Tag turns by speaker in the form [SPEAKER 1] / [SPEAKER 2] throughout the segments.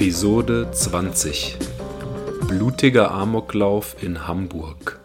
[SPEAKER 1] Episode 20 Blutiger Amoklauf in Hamburg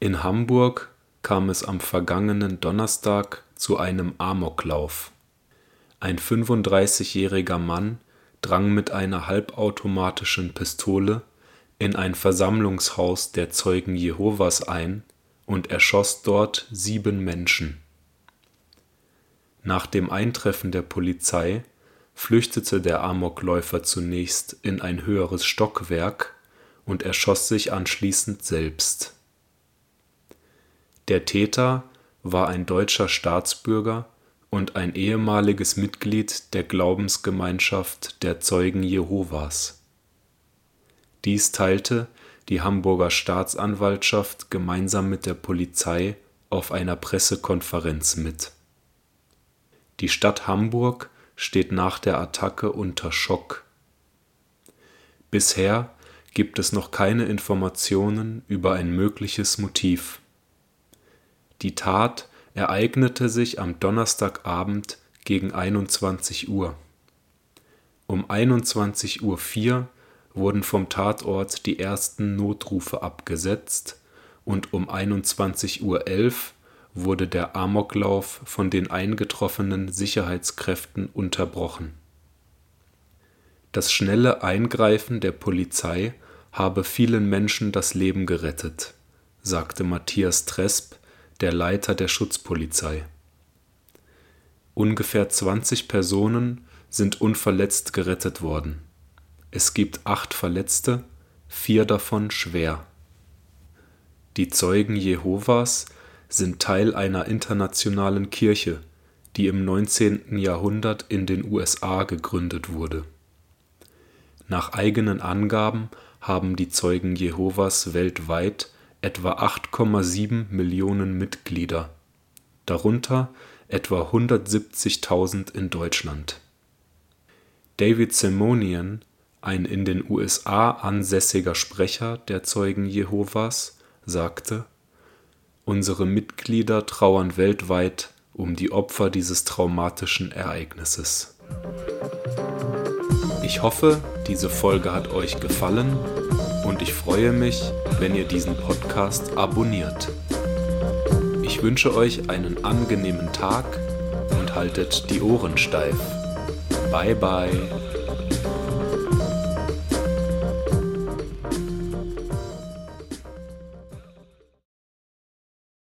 [SPEAKER 1] In Hamburg kam es am vergangenen Donnerstag zu einem Amoklauf. Ein 35-jähriger Mann drang mit einer halbautomatischen Pistole in ein Versammlungshaus der Zeugen Jehovas ein und erschoss dort sieben Menschen. Nach dem Eintreffen der Polizei flüchtete der Amokläufer zunächst in ein höheres Stockwerk und erschoss sich anschließend selbst. Der Täter war ein deutscher Staatsbürger und ein ehemaliges Mitglied der Glaubensgemeinschaft der Zeugen Jehovas. Dies teilte die Hamburger Staatsanwaltschaft gemeinsam mit der Polizei auf einer Pressekonferenz mit. Die Stadt Hamburg steht nach der Attacke unter Schock. Bisher gibt es noch keine Informationen über ein mögliches Motiv. Die Tat ereignete sich am Donnerstagabend gegen 21 Uhr. Um 21.04 Uhr wurden vom Tatort die ersten Notrufe abgesetzt und um 21.11 Uhr wurde der Amoklauf von den eingetroffenen Sicherheitskräften unterbrochen. Das schnelle Eingreifen der Polizei habe vielen Menschen das Leben gerettet, sagte Matthias Tresp, der Leiter der Schutzpolizei. Ungefähr 20 Personen sind unverletzt gerettet worden. Es gibt acht Verletzte, vier davon schwer. Die Zeugen Jehovas sind Teil einer internationalen Kirche, die im 19. Jahrhundert in den USA gegründet wurde. Nach eigenen Angaben haben die Zeugen Jehovas weltweit etwa 8,7 Millionen Mitglieder, darunter etwa 170.000 in Deutschland. David Simonian, ein in den USA ansässiger Sprecher der Zeugen Jehovas, sagte Unsere Mitglieder trauern weltweit um die Opfer dieses traumatischen Ereignisses. Ich hoffe, diese Folge hat euch gefallen und ich freue mich, wenn ihr diesen Podcast abonniert. Ich wünsche euch einen angenehmen Tag und haltet die Ohren steif. Bye bye.